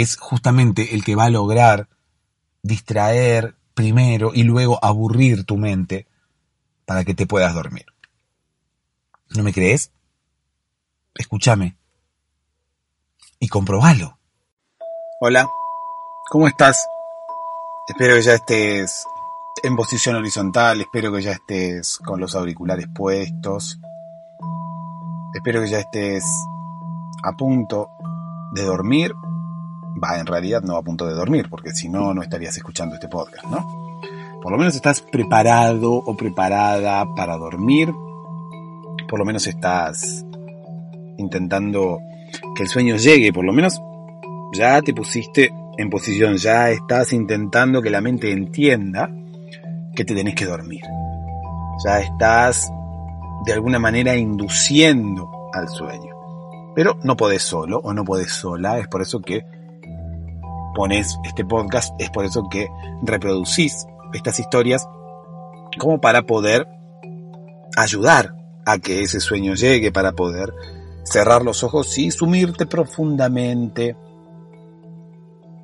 es justamente el que va a lograr distraer primero y luego aburrir tu mente para que te puedas dormir. ¿No me crees? Escúchame y comprobalo. Hola, ¿cómo estás? Espero que ya estés en posición horizontal, espero que ya estés con los auriculares puestos, espero que ya estés a punto de dormir. Va, en realidad no a punto de dormir, porque si no, no estarías escuchando este podcast, ¿no? por lo menos estás preparado o preparada para dormir, por lo menos estás intentando que el sueño llegue, por lo menos ya te pusiste en posición, ya estás intentando que la mente entienda que te tenés que dormir. Ya estás de alguna manera induciendo al sueño. Pero no podés solo o no podés sola, es por eso que pones este podcast, es por eso que reproducís estas historias como para poder ayudar a que ese sueño llegue, para poder cerrar los ojos y sumirte profundamente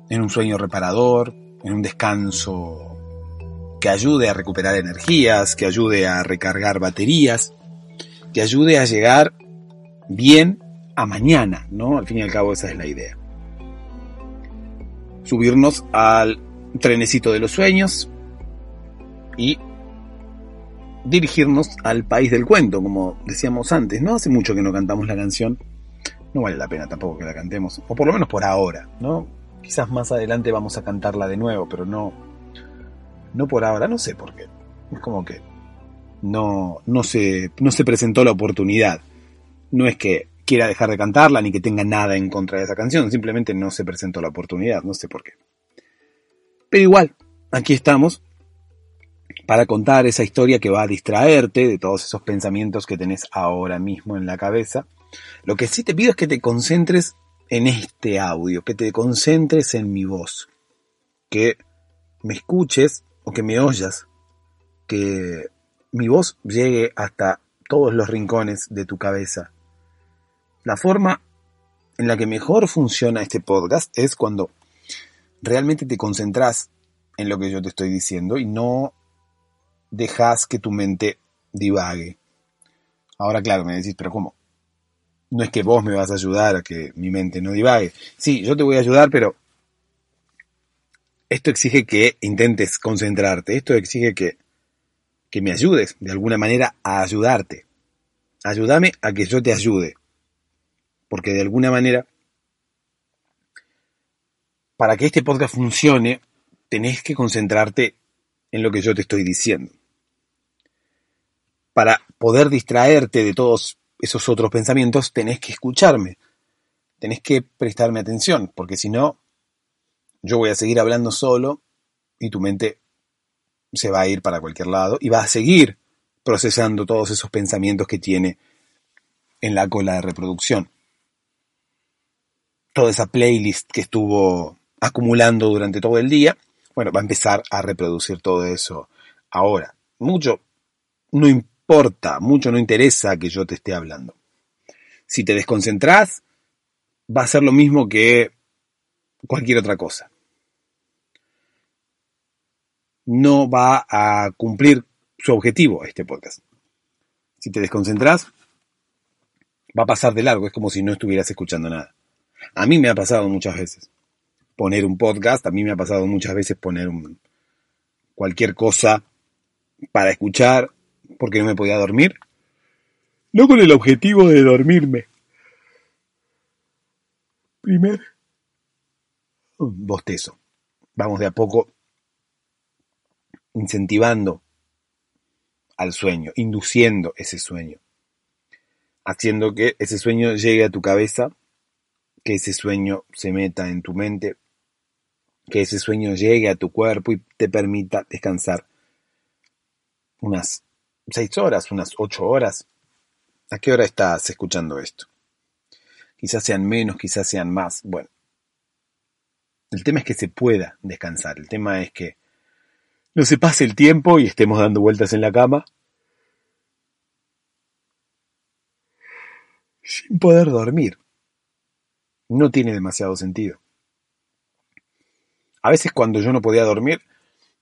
en un sueño reparador, en un descanso que ayude a recuperar energías, que ayude a recargar baterías, que ayude a llegar bien a mañana, ¿no? Al fin y al cabo esa es la idea. Subirnos al trenecito de los sueños, y dirigirnos al país del cuento, como decíamos antes. No hace mucho que no cantamos la canción, no vale la pena tampoco que la cantemos, o por lo menos por ahora, ¿no? Quizás más adelante vamos a cantarla de nuevo, pero no, no por ahora, no sé por qué. Es como que no, no, se, no se presentó la oportunidad. No es que quiera dejar de cantarla ni que tenga nada en contra de esa canción, simplemente no se presentó la oportunidad, no sé por qué. Pero igual, aquí estamos para contar esa historia que va a distraerte de todos esos pensamientos que tenés ahora mismo en la cabeza. Lo que sí te pido es que te concentres en este audio, que te concentres en mi voz, que me escuches o que me oyas, que mi voz llegue hasta todos los rincones de tu cabeza. La forma en la que mejor funciona este podcast es cuando realmente te concentras en lo que yo te estoy diciendo y no dejas que tu mente divague. Ahora, claro, me decís, pero ¿cómo? No es que vos me vas a ayudar a que mi mente no divague. Sí, yo te voy a ayudar, pero esto exige que intentes concentrarte. Esto exige que, que me ayudes de alguna manera a ayudarte. Ayúdame a que yo te ayude. Porque de alguna manera, para que este podcast funcione, tenés que concentrarte en lo que yo te estoy diciendo. Para poder distraerte de todos esos otros pensamientos, tenés que escucharme, tenés que prestarme atención, porque si no, yo voy a seguir hablando solo y tu mente se va a ir para cualquier lado y va a seguir procesando todos esos pensamientos que tiene en la cola de reproducción. Toda esa playlist que estuvo acumulando durante todo el día, bueno, va a empezar a reproducir todo eso ahora. Mucho no importa, mucho no interesa que yo te esté hablando. Si te desconcentras, va a ser lo mismo que cualquier otra cosa. No va a cumplir su objetivo este podcast. Si te desconcentras, va a pasar de largo, es como si no estuvieras escuchando nada. A mí me ha pasado muchas veces poner un podcast, a mí me ha pasado muchas veces poner un, cualquier cosa para escuchar porque no me podía dormir. No con el objetivo de dormirme. Primero, un bostezo. Vamos de a poco incentivando al sueño, induciendo ese sueño, haciendo que ese sueño llegue a tu cabeza, que ese sueño se meta en tu mente, que ese sueño llegue a tu cuerpo y te permita descansar unas seis horas, unas ocho horas. ¿A qué hora estás escuchando esto? Quizás sean menos, quizás sean más. Bueno, el tema es que se pueda descansar. El tema es que no se pase el tiempo y estemos dando vueltas en la cama sin poder dormir. No tiene demasiado sentido. A veces cuando yo no podía dormir,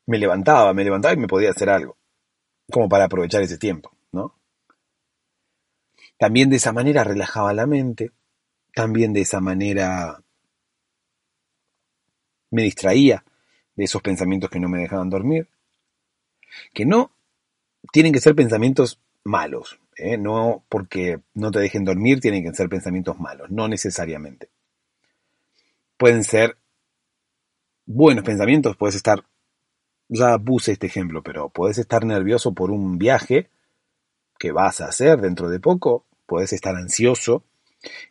me levantaba, me levantaba y me podía hacer algo, como para aprovechar ese tiempo, ¿no? También de esa manera relajaba la mente, también de esa manera me distraía de esos pensamientos que no me dejaban dormir, que no tienen que ser pensamientos malos, ¿eh? no porque no te dejen dormir tienen que ser pensamientos malos, no necesariamente. Pueden ser buenos pensamientos, puedes estar, ya puse este ejemplo, pero puedes estar nervioso por un viaje que vas a hacer dentro de poco, puedes estar ansioso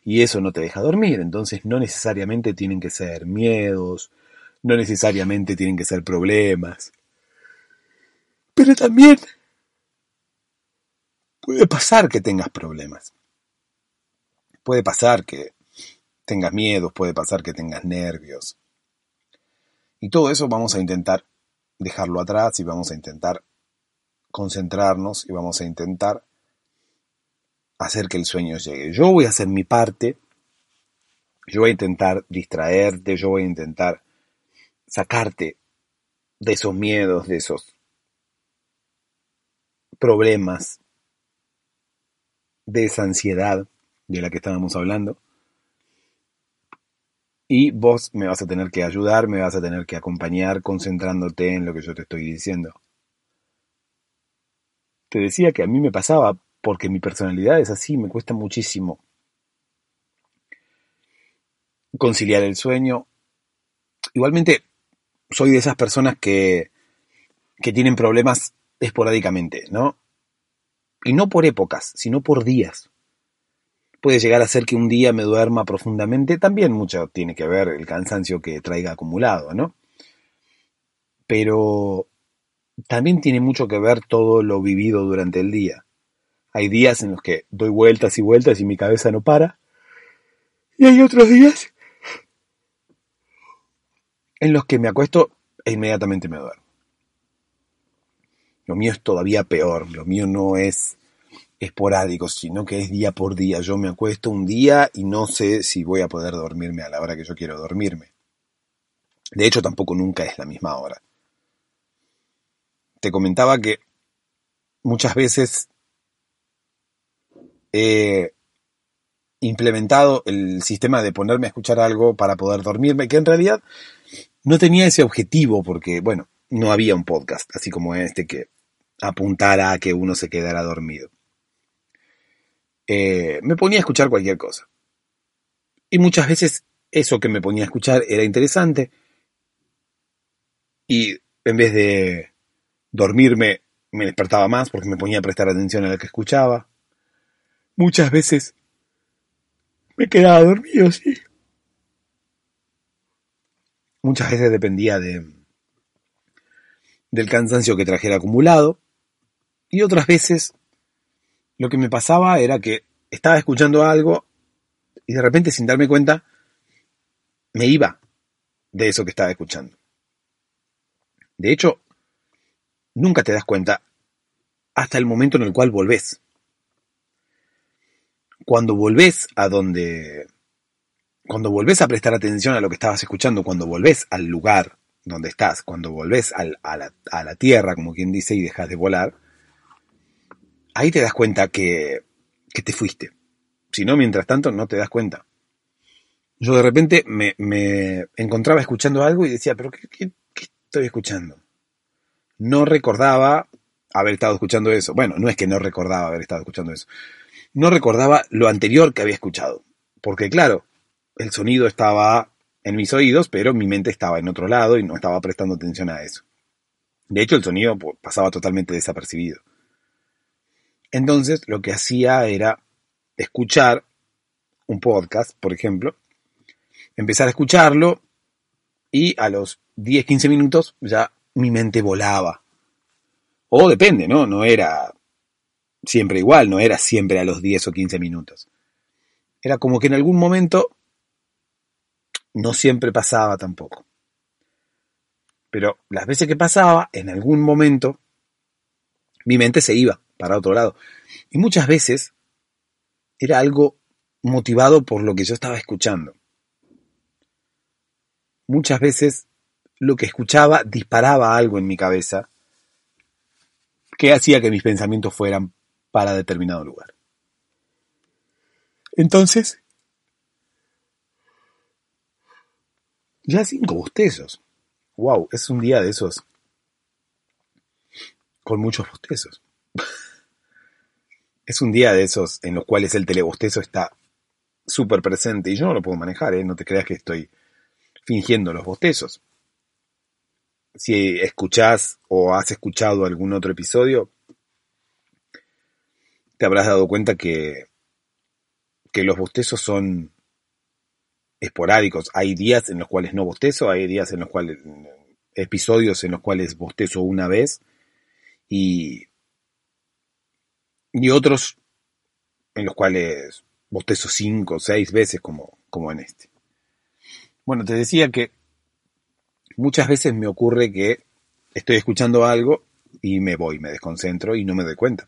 y eso no te deja dormir, entonces no necesariamente tienen que ser miedos, no necesariamente tienen que ser problemas, pero también puede pasar que tengas problemas, puede pasar que tengas miedos, puede pasar que tengas nervios, y todo eso vamos a intentar dejarlo atrás y vamos a intentar concentrarnos y vamos a intentar hacer que el sueño llegue. Yo voy a hacer mi parte, yo voy a intentar distraerte, yo voy a intentar sacarte de esos miedos, de esos problemas, de esa ansiedad de la que estábamos hablando. Y vos me vas a tener que ayudar, me vas a tener que acompañar concentrándote en lo que yo te estoy diciendo. Te decía que a mí me pasaba porque mi personalidad es así, me cuesta muchísimo conciliar el sueño. Igualmente, soy de esas personas que, que tienen problemas esporádicamente, ¿no? Y no por épocas, sino por días puede llegar a ser que un día me duerma profundamente, también mucho tiene que ver el cansancio que traiga acumulado, ¿no? Pero también tiene mucho que ver todo lo vivido durante el día. Hay días en los que doy vueltas y vueltas y mi cabeza no para. Y hay otros días en los que me acuesto e inmediatamente me duermo. Lo mío es todavía peor, lo mío no es esporádicos, sino que es día por día. Yo me acuesto un día y no sé si voy a poder dormirme a la hora que yo quiero dormirme. De hecho, tampoco nunca es la misma hora. Te comentaba que muchas veces he implementado el sistema de ponerme a escuchar algo para poder dormirme, que en realidad no tenía ese objetivo porque, bueno, no había un podcast así como este que apuntara a que uno se quedara dormido. Eh, me ponía a escuchar cualquier cosa. Y muchas veces eso que me ponía a escuchar era interesante. y en vez de dormirme me despertaba más porque me ponía a prestar atención a lo que escuchaba. Muchas veces me quedaba dormido, sí. Muchas veces dependía de del cansancio que trajera acumulado y otras veces lo que me pasaba era que estaba escuchando algo y de repente sin darme cuenta me iba de eso que estaba escuchando. De hecho, nunca te das cuenta hasta el momento en el cual volvés. Cuando volvés a donde... Cuando volvés a prestar atención a lo que estabas escuchando, cuando volvés al lugar donde estás, cuando volvés a, la, a la tierra, como quien dice, y dejas de volar, ahí te das cuenta que, te fuiste. Si no, mientras tanto, no te das cuenta. Yo de repente me, encontraba escuchando algo y decía, pero ¿qué, estoy escuchando? No recordaba haber estado escuchando eso. Bueno, no es que no recordaba haber estado escuchando eso. No recordaba lo anterior que había escuchado. Porque claro, el sonido estaba en mis oídos, pero mi mente estaba en otro lado y no estaba prestando atención a eso. De hecho, el sonido pasaba totalmente desapercibido. Entonces, lo que hacía era escuchar un podcast, por ejemplo, empezar a escucharlo y a los 10, 15 minutos ya mi mente volaba. O depende, ¿no? No era siempre igual, no era siempre a los 10 o 15 minutos. Era como que en algún momento no siempre pasaba tampoco. Pero las veces que pasaba, en algún momento, mi mente se iba para otro lado. Y muchas veces era algo motivado por lo que yo estaba escuchando. Muchas veces lo que escuchaba disparaba algo en mi cabeza que hacía que mis pensamientos fueran para determinado lugar. Entonces, Ya cinco bostezos. Wow, es un día de esos. Con muchos bostezos. es un día de esos en los cuales el telebostezo está súper presente y yo no lo puedo manejar, ¿eh? no te creas que estoy fingiendo los bostezos. Si escuchás o has escuchado algún otro episodio, te habrás dado cuenta que, que los bostezos son esporádicos. Hay días en los cuales no bostezo, hay días en los cuales, episodios en los cuales bostezo una vez y, y otros en los cuales bostezo cinco o seis veces como, como en este. Bueno, te decía que muchas veces me ocurre que estoy escuchando algo y me voy, me desconcentro y no me doy cuenta.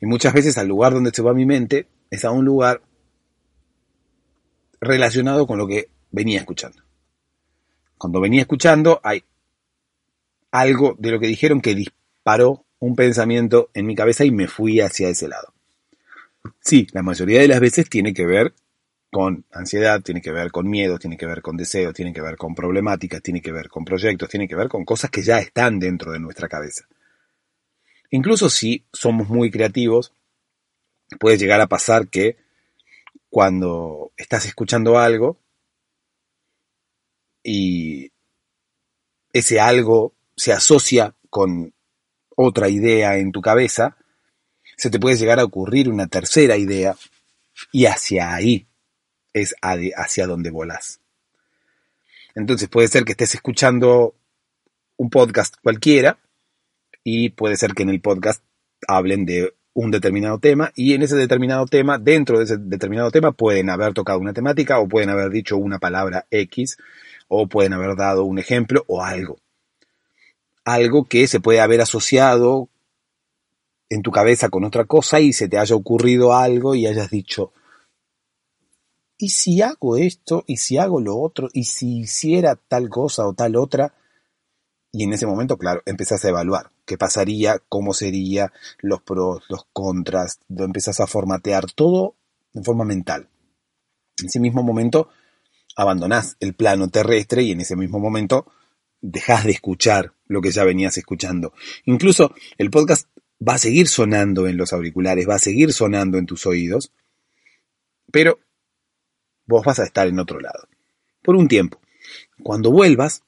Y muchas veces al lugar donde se va mi mente es a un lugar relacionado con lo que venía escuchando. Cuando venía escuchando hay algo de lo que dijeron que disparó un pensamiento en mi cabeza y me fui hacia ese lado. Sí, la mayoría de las veces tiene que ver con ansiedad, tiene que ver con miedo, tiene que ver con deseos, tiene que ver con problemáticas, tiene que ver con proyectos, tiene que ver con cosas que ya están dentro de nuestra cabeza. Incluso si somos muy creativos, puede llegar a pasar que cuando estás escuchando algo y ese algo se asocia con otra idea en tu cabeza, se te puede llegar a ocurrir una tercera idea y hacia ahí es hacia donde volas. Entonces puede ser que estés escuchando un podcast cualquiera y puede ser que en el podcast hablen de un determinado tema y en ese determinado tema, dentro de ese determinado tema, pueden haber tocado una temática o pueden haber dicho una palabra X o pueden haber dado un ejemplo o algo. Algo que se puede haber asociado en tu cabeza con otra cosa y se te haya ocurrido algo y hayas dicho, ¿y si hago esto? ¿Y si hago lo otro? ¿Y si hiciera tal cosa o tal otra? Y en ese momento, claro, empezás a evaluar qué pasaría, cómo sería, los pros, los contras, lo empezás a formatear todo de forma mental. En ese mismo momento abandonás el plano terrestre y en ese mismo momento dejás de escuchar lo que ya venías escuchando. Incluso el podcast va a seguir sonando en los auriculares, va a seguir sonando en tus oídos, pero vos vas a estar en otro lado. Por un tiempo. Cuando vuelvas,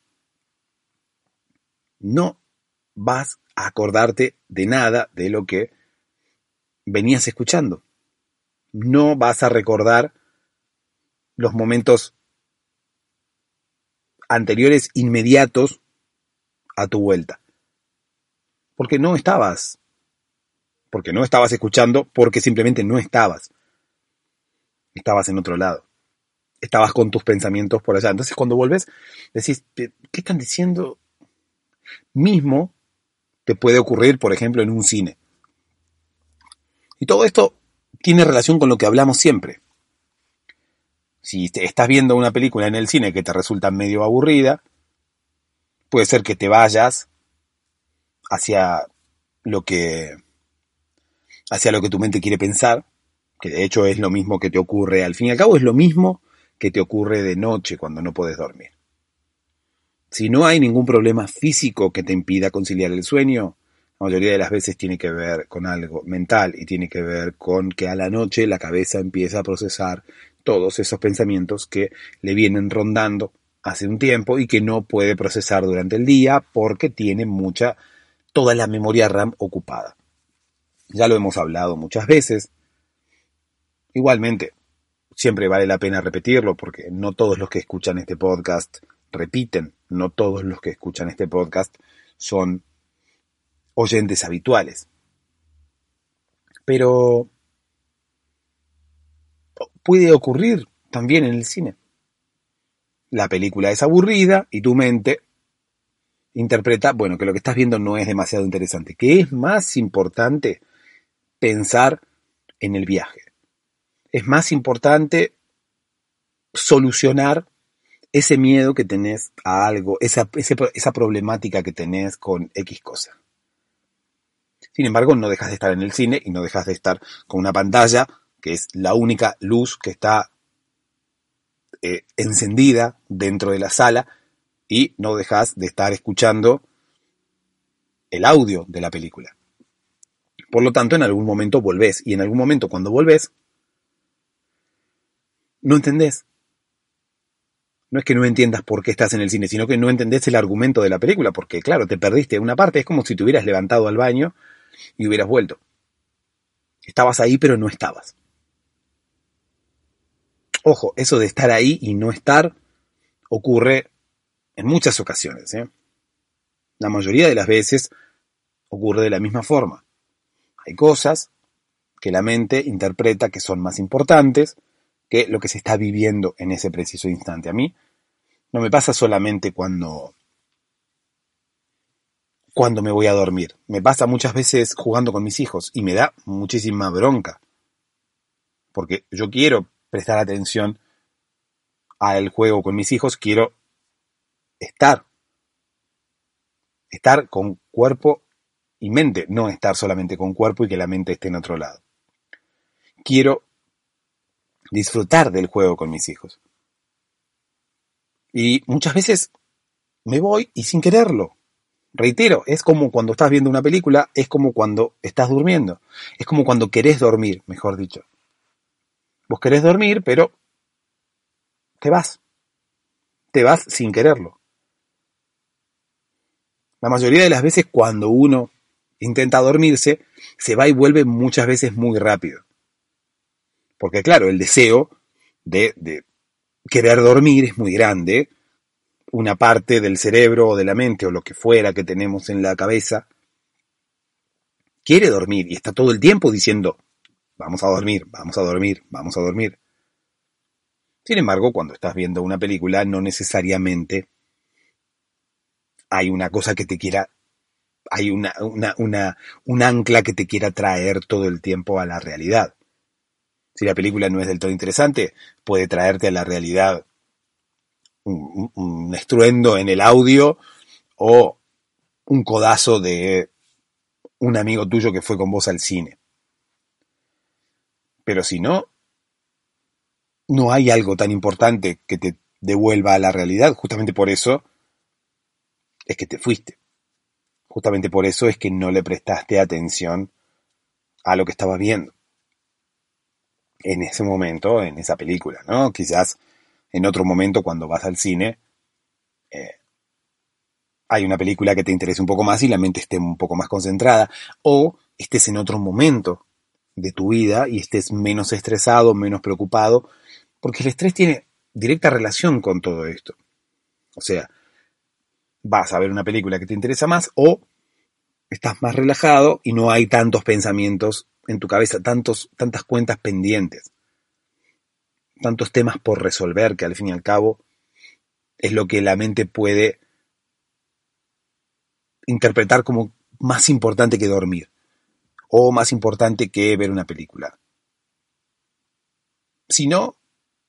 no vas a acordarte de nada de lo que venías escuchando. No vas a recordar los momentos anteriores inmediatos a tu vuelta. Porque no estabas. Porque no estabas escuchando, porque simplemente no estabas. Estabas en otro lado. Estabas con tus pensamientos por allá. Entonces cuando vuelves, decís, ¿qué están diciendo? Mismo te puede ocurrir, por ejemplo, en un cine. Y todo esto tiene relación con lo que hablamos siempre. Si estás viendo una película en el cine que te resulta medio aburrida, puede ser que te vayas hacia lo que hacia lo que tu mente quiere pensar, que de hecho es lo mismo que te ocurre, al fin y al cabo es lo mismo que te ocurre de noche cuando no puedes dormir. Si no hay ningún problema físico que te impida conciliar el sueño, la mayoría de las veces tiene que ver con algo mental y tiene que ver con que a la noche la cabeza empieza a procesar todos esos pensamientos que le vienen rondando hace un tiempo y que no puede procesar durante el día porque tiene mucha, toda la memoria RAM ocupada. Ya lo hemos hablado muchas veces. Igualmente, siempre vale la pena repetirlo porque no todos los que escuchan este podcast repiten, no todos los que escuchan este podcast son oyentes habituales. Pero puede ocurrir también en el cine la película es aburrida y tu mente interpreta, bueno, que lo que estás viendo no es demasiado interesante, que es más importante pensar en el viaje. Es más importante solucionar ese miedo que tenés a algo, esa, problemática que tenés con X cosa. Sin embargo, no dejas de estar en el cine y no dejas de estar con una pantalla que es la única luz que está eh, encendida dentro de la sala y no dejas de estar escuchando el audio de la película. Por lo tanto, en algún momento volvés y en algún momento cuando volvés, no entendés. No es que no entiendas por qué estás en el cine, sino que no entendés el argumento de la película, porque claro, te perdiste una parte, es como si te hubieras levantado al baño y hubieras vuelto. Estabas ahí, pero no estabas. Ojo, eso de estar ahí y no estar ocurre en muchas ocasiones. ¿eh? La mayoría de las veces ocurre de la misma forma. Hay cosas que la mente interpreta que son más importantes que lo que se está viviendo en ese preciso instante. A mí no me pasa solamente cuando cuando me voy a dormir. Me pasa muchas veces jugando con mis hijos y me da muchísima bronca. Porque yo quiero prestar atención al juego con mis hijos, quiero estar. Estar con cuerpo y mente, no estar solamente con cuerpo y que la mente esté en otro lado. Quiero disfrutar del juego con mis hijos. Y muchas veces me voy y sin quererlo. Reitero, es como cuando estás viendo una película, es como cuando estás durmiendo, es como cuando querés dormir, mejor dicho. Vos querés dormir, pero te vas. Te vas sin quererlo. La mayoría de las veces cuando uno intenta dormirse, se va y vuelve muchas veces muy rápido. Porque claro, el deseo de, de querer dormir es muy grande. Una parte del cerebro o de la mente o lo que fuera que tenemos en la cabeza quiere dormir y está todo el tiempo diciendo, Vamos a dormir, vamos a dormir, vamos a dormir. Sin embargo, cuando estás viendo una película, no necesariamente hay una cosa que te quiera, hay una, una, una, un ancla que te quiera traer todo el tiempo a la realidad. Si la película no es del todo interesante, puede traerte a la realidad un, un estruendo en el audio o un codazo de un amigo tuyo que fue con vos al cine. Pero si no, no hay algo tan importante que te devuelva a la realidad. Justamente por eso es que te fuiste. Justamente por eso es que no le prestaste atención a lo que estabas viendo. En ese momento, en esa película, ¿no? Quizás en otro momento cuando vas al cine, eh, hay una película que te interese un poco más y la mente esté un poco más concentrada, o estés en otro momento de tu vida y estés menos estresado, menos preocupado, porque el estrés tiene directa relación con todo esto. O sea, vas a ver una película que te interesa más o estás más relajado y no hay tantos pensamientos en tu cabeza, tantos, tantas cuentas pendientes, tantos temas por resolver que al fin y al cabo es lo que la mente puede interpretar como más importante que dormir o más importante que ver una película. Si no,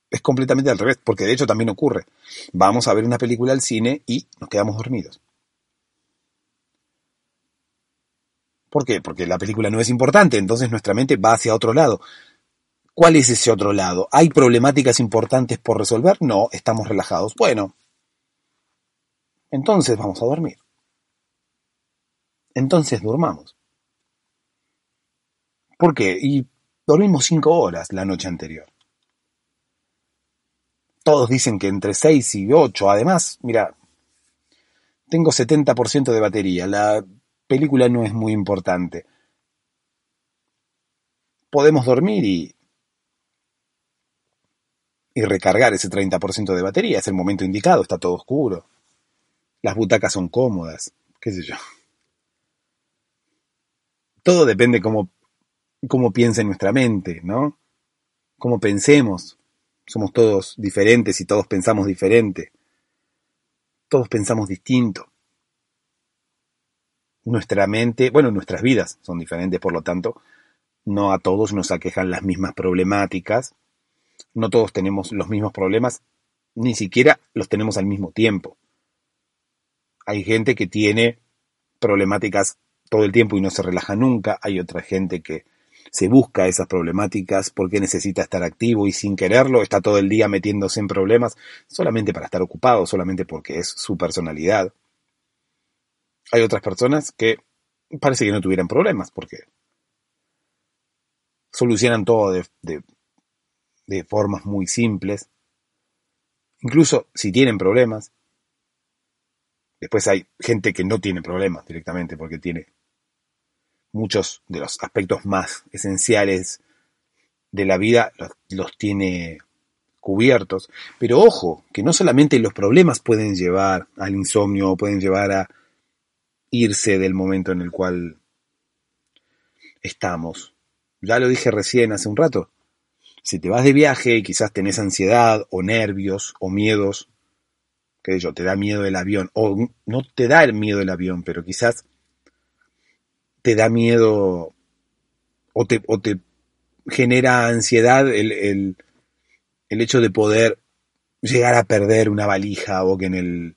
es completamente al revés, porque de hecho también ocurre. Vamos a ver una película al cine y nos quedamos dormidos. ¿Por qué? Porque la película no es importante, entonces nuestra mente va hacia otro lado. ¿Cuál es ese otro lado? ¿Hay problemáticas importantes por resolver? No, estamos relajados. Bueno, entonces vamos a dormir. Entonces durmamos. ¿Por qué? Y dormimos cinco horas la noche anterior. Todos dicen que entre 6 y 8. Además, mira, tengo 70% de batería. La película no es muy importante. Podemos dormir y, y recargar ese 30% de batería. Es el momento indicado, está todo oscuro. Las butacas son cómodas, qué sé yo. Todo depende cómo, cómo piensa nuestra mente, ¿no? Cómo pensemos somos todos diferentes y todos pensamos diferente. Todos pensamos distinto. Nuestra mente, bueno, nuestras vidas son diferentes, por lo tanto, no a todos nos aquejan las mismas problemáticas, no todos tenemos los mismos problemas, ni siquiera los tenemos al mismo tiempo. Hay gente que tiene problemáticas todo el tiempo y no se relaja nunca, hay otra gente que se busca esas problemáticas porque necesita estar activo y sin quererlo está todo el día metiéndose en problemas solamente para estar ocupado, solamente porque es su personalidad. Hay otras personas que parece que no tuvieran problemas porque solucionan todo de formas muy simples. Incluso si tienen problemas, después hay gente que no tiene problemas directamente porque tiene muchos de los aspectos más esenciales de la vida los, tiene cubiertos. Pero ojo, que no solamente los problemas pueden llevar al insomnio, pueden llevar a irse del momento en el cual estamos. Ya lo dije recién hace un rato. Si te vas de viaje y quizás tenés ansiedad o nervios o miedos, que yo, te da miedo el avión, o no te da el miedo el avión, pero quizás te da miedo o te, genera ansiedad el, el, el, hecho de poder llegar a perder una valija o que en el,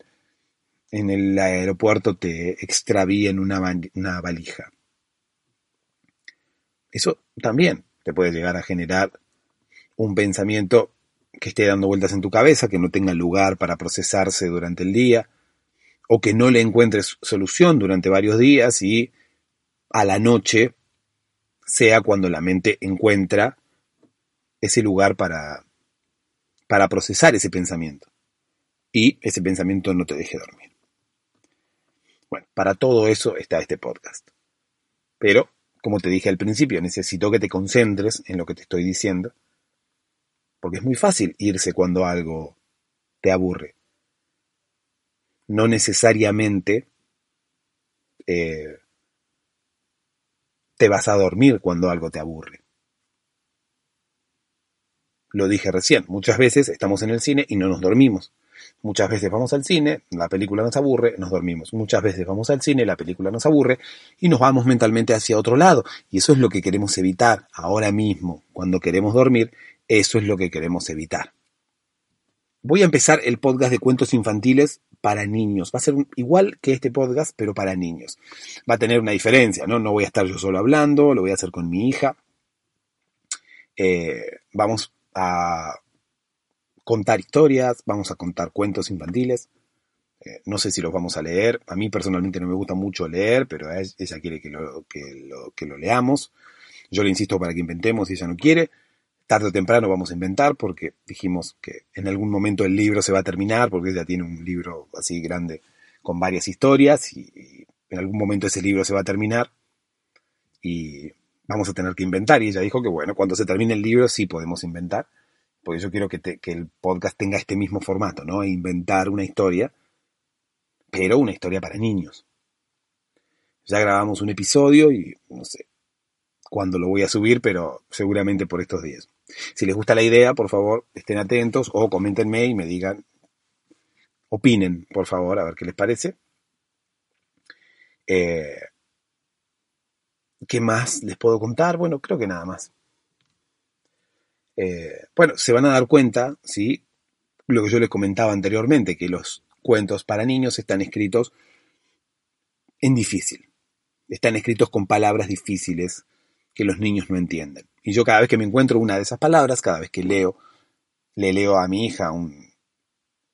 en el aeropuerto te extravíen una, una valija. Eso también te puede llegar a generar un pensamiento que esté dando vueltas en tu cabeza, que no tenga lugar para procesarse durante el día, o que no le encuentres solución durante varios días y a la noche sea cuando la mente encuentra ese lugar para, para procesar ese pensamiento y ese pensamiento no te deje dormir. Bueno, para todo eso está este podcast. Pero, como te dije al principio, necesito que te concentres en lo que te estoy diciendo, porque es muy fácil irse cuando algo te aburre. No necesariamente eh, te vas a dormir cuando algo te aburre. Lo dije recién, muchas veces estamos en el cine y no nos dormimos. Muchas veces vamos al cine, la película nos aburre, nos dormimos. Muchas veces vamos al cine, la película nos aburre y nos vamos mentalmente hacia otro lado. Y eso es lo que queremos evitar ahora mismo, cuando queremos dormir, eso es lo que queremos evitar. Voy a empezar el podcast de cuentos infantiles para niños. Va a ser igual que este podcast, pero para niños. Va a tener una diferencia, ¿no? No voy a estar yo solo hablando, lo voy a hacer con mi hija. Eh, vamos a contar historias, vamos a contar cuentos infantiles. Eh, no sé si los vamos a leer. A mí personalmente no me gusta mucho leer, pero ella quiere que lo, que lo, que lo leamos. Yo le insisto para que inventemos y ella no quiere tarde o temprano vamos a inventar porque dijimos que en algún momento el libro se va a terminar porque ella tiene un libro así grande con varias historias y, en algún momento ese libro se va a terminar y vamos a tener que inventar. Y ella dijo que bueno, cuando se termine el libro sí podemos inventar, porque yo quiero que, que el podcast tenga este mismo formato, ¿no? Inventar una historia, pero una historia para niños. Ya grabamos un episodio y no sé cuándo lo voy a subir, pero seguramente por estos días. Si les gusta la idea, por favor, estén atentos o coméntenme y me digan, opinen, por favor, a ver qué les parece. Eh, ¿Qué más les puedo contar? Bueno, creo que nada más. Eh, bueno, se van a dar cuenta, ¿sí? Lo que yo les comentaba anteriormente, que los cuentos para niños están escritos en difícil. Están escritos con palabras difíciles que los niños no entienden. Y yo cada vez que me encuentro una de esas palabras, cada vez que leo, le leo a mi hija un,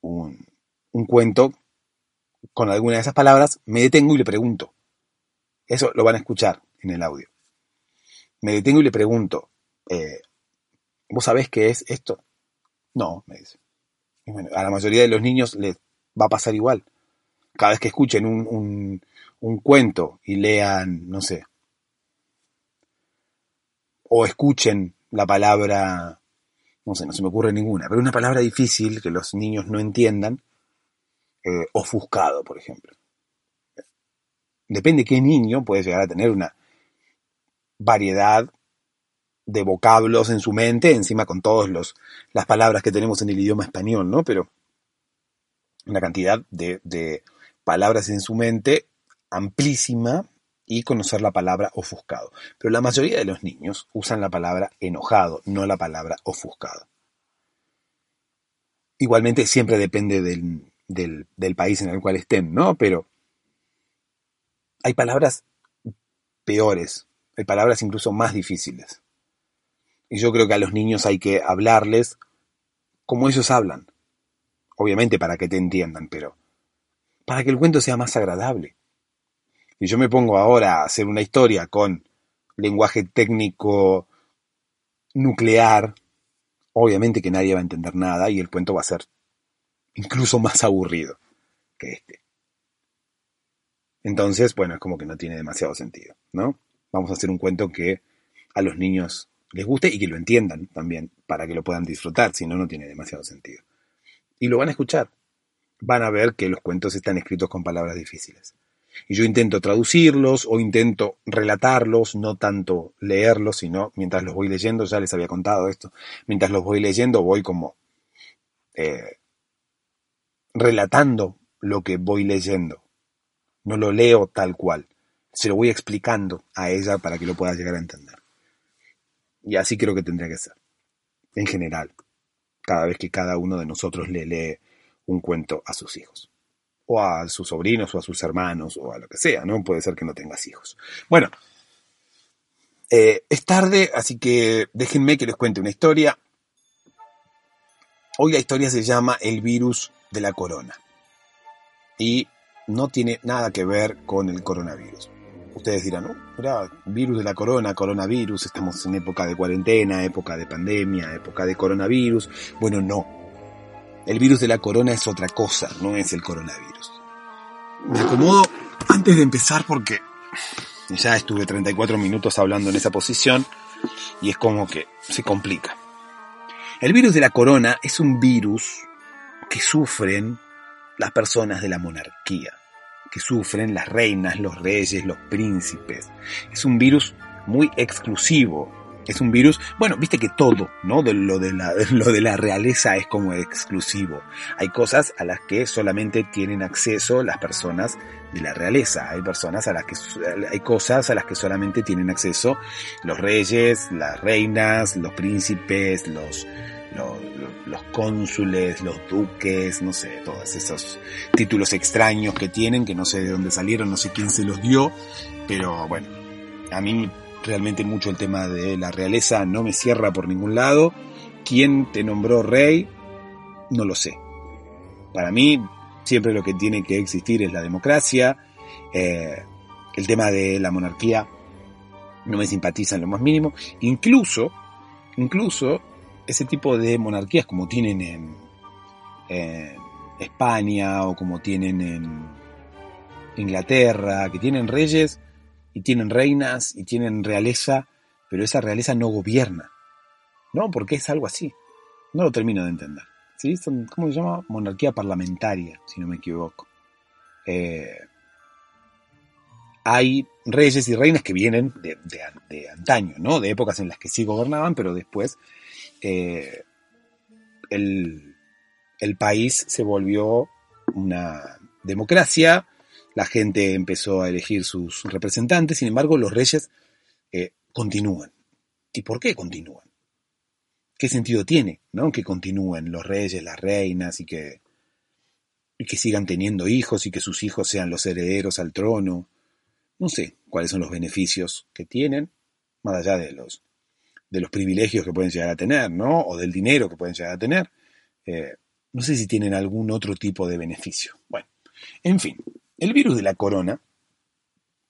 un, cuento con alguna de esas palabras, me detengo y le pregunto. Eso lo van a escuchar en el audio. Me detengo y le pregunto, eh, ¿vos sabés qué es esto? No, me dice. a la mayoría de los niños les va a pasar igual. Cada vez que escuchen un, un cuento y lean, no sé, o escuchen la palabra, no sé, no se me ocurre ninguna, pero una palabra difícil que los niños no entiendan, eh, ofuscado, por ejemplo. Depende qué niño puede llegar a tener una variedad de vocablos en su mente, encima con todas las palabras que tenemos en el idioma español, ¿no? Pero una cantidad de, de palabras en su mente amplísima y conocer la palabra ofuscado. Pero la mayoría de los niños usan la palabra enojado, no la palabra ofuscado. Igualmente siempre depende del, del, país en el cual estén, ¿no? Pero hay palabras peores, hay palabras incluso más difíciles. Y yo creo que a los niños hay que hablarles como ellos hablan. Obviamente para que te entiendan, pero para que el cuento sea más agradable. Si yo me pongo ahora a hacer una historia con lenguaje técnico nuclear, obviamente que nadie va a entender nada y el cuento va a ser incluso más aburrido que este. Entonces, bueno, es como que no tiene demasiado sentido, ¿no? Vamos a hacer un cuento que a los niños les guste y que lo entiendan también, para que lo puedan disfrutar, si no, no tiene demasiado sentido. Y lo van a escuchar. Van a ver que los cuentos están escritos con palabras difíciles. Y yo intento traducirlos o intento relatarlos, no tanto leerlos, sino mientras los voy leyendo, ya les había contado esto, mientras los voy leyendo voy como eh, relatando lo que voy leyendo. No lo leo tal cual, se lo voy explicando a ella para que lo pueda llegar a entender. Y así creo que tendría que ser, en general, cada vez que cada uno de nosotros le lee un cuento a sus hijos a sus sobrinos o a sus hermanos o a lo que sea, ¿no? Puede ser que no tengas hijos. Bueno, eh, es tarde, así que déjenme que les cuente una historia. Hoy la historia se llama El virus de la corona y no tiene nada que ver con el coronavirus. Ustedes dirán, mira, virus de la corona, coronavirus, estamos en época de cuarentena, época de pandemia, época de coronavirus. Bueno, no, el virus de la corona es otra cosa, no es el coronavirus. Me acomodo antes de empezar porque ya estuve 34 minutos hablando en esa posición y es como que se complica. El virus de la corona es un virus que sufren las personas de la monarquía, que sufren las reinas, los reyes, los príncipes. Es un virus muy exclusivo, es un virus, bueno, viste que todo, ¿no? Lo, de la, lo de la realeza es como exclusivo. Hay cosas a las que solamente tienen acceso las personas de la realeza. Hay personas a las que, hay cosas a las que solamente tienen acceso los reyes, las reinas, los príncipes, los, los, los cónsules, los duques, no sé, todos esos títulos extraños que tienen, que no sé de dónde salieron, no sé quién se los dio, pero bueno, a mí realmente mucho el tema de la realeza no me cierra por ningún lado. ¿Quién te nombró rey? No lo sé. Para mí siempre lo que tiene que existir es la democracia. Eh, el tema de la monarquía no me simpatiza en lo más mínimo. Incluso, incluso ese tipo de monarquías como tienen en, en España o como tienen en Inglaterra, que tienen reyes y tienen reinas y tienen realeza, pero esa realeza no gobierna. No, porque es algo así. No lo termino de entender. ¿Sí? ¿Cómo se llama? Monarquía parlamentaria, si no me equivoco. Eh, hay reyes y reinas que vienen de, antaño, ¿no? De épocas en las que sí gobernaban, pero después eh, el, país se volvió una democracia, la gente empezó a elegir sus representantes, sin embargo los reyes eh, continúan. ¿Y por qué continúan? ¿Qué sentido tiene, no? Que continúen los reyes, las reinas y que, y que sigan teniendo hijos y que sus hijos sean los herederos al trono. No sé cuáles son los beneficios que tienen, más allá de los, de los privilegios que pueden llegar a tener, ¿no? O del dinero que pueden llegar a tener. Eh, no sé si tienen algún otro tipo de beneficio. Bueno, en fin, el virus de la corona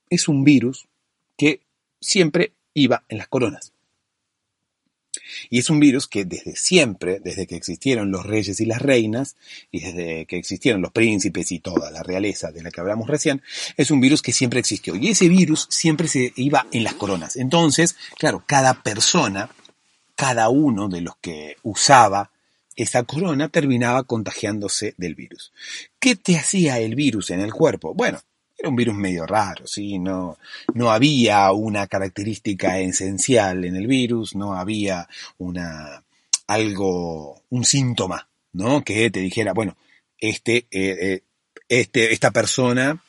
es un virus que siempre iba en las coronas. Y es un virus que desde siempre, desde que existieron los reyes y las reinas, y desde que existieron los príncipes y toda la realeza de la que hablamos recién, es un virus que siempre existió. Y ese virus siempre se iba en las coronas. Entonces, claro, cada persona, cada uno de los que usaba esa corona terminaba contagiándose del virus. ¿Qué te hacía el virus en el cuerpo? Bueno, era un virus medio raro, ¿sí? No, no había una característica esencial en el virus, no había una, algo, un síntoma, ¿no? Que te dijera, bueno, este, eh, eh, este, esta persona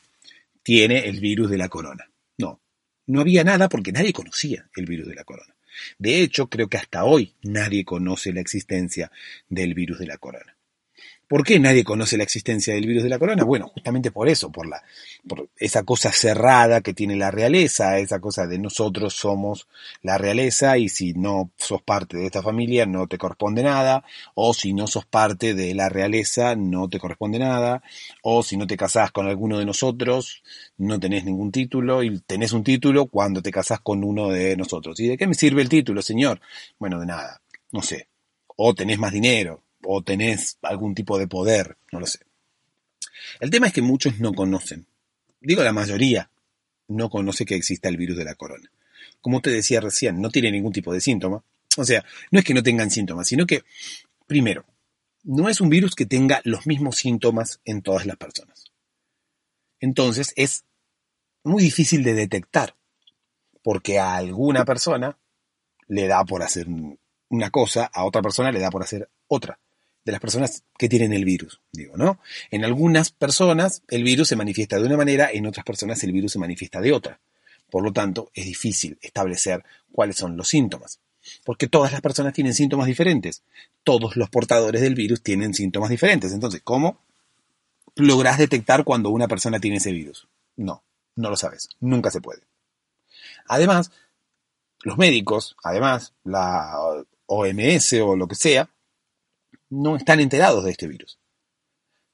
tiene el virus de la corona. No, no había nada porque nadie conocía el virus de la corona. De hecho, creo que hasta hoy nadie conoce la existencia del virus de la corona. ¿Por qué nadie conoce la existencia del virus de la corona? Bueno, justamente por eso, por, la, por esa cosa cerrada que tiene la realeza, esa cosa de nosotros somos la realeza y si no sos parte de esta familia no te corresponde nada, o si no sos parte de la realeza no te corresponde nada, o si no te casás con alguno de nosotros no tenés ningún título y tenés un título cuando te casás con uno de nosotros. ¿Y de qué me sirve el título, señor? Bueno, de nada, no sé. O tenés más dinero, o tenés algún tipo de poder, no lo sé. El tema es que muchos no conocen, digo la mayoría, no conoce que exista el virus de la corona. Como te decía recién, no tiene ningún tipo de síntoma. O sea, no es que no tengan síntomas, sino que, primero, no es un virus que tenga los mismos síntomas en todas las personas. Entonces es muy difícil de detectar, porque a alguna persona le da por hacer una cosa, a otra persona le da por hacer otra de las personas que tienen el virus, digo, ¿no? En algunas personas el virus se manifiesta de una manera, en otras personas el virus se manifiesta de otra. Por lo tanto, es difícil establecer cuáles son los síntomas, porque todas las personas tienen síntomas diferentes. Todos los portadores del virus tienen síntomas diferentes. Entonces, ¿cómo logras detectar cuando una persona tiene ese virus? No, no lo sabes, nunca se puede. Además, los médicos, además, la OMS o lo que sea, no están enterados de este virus.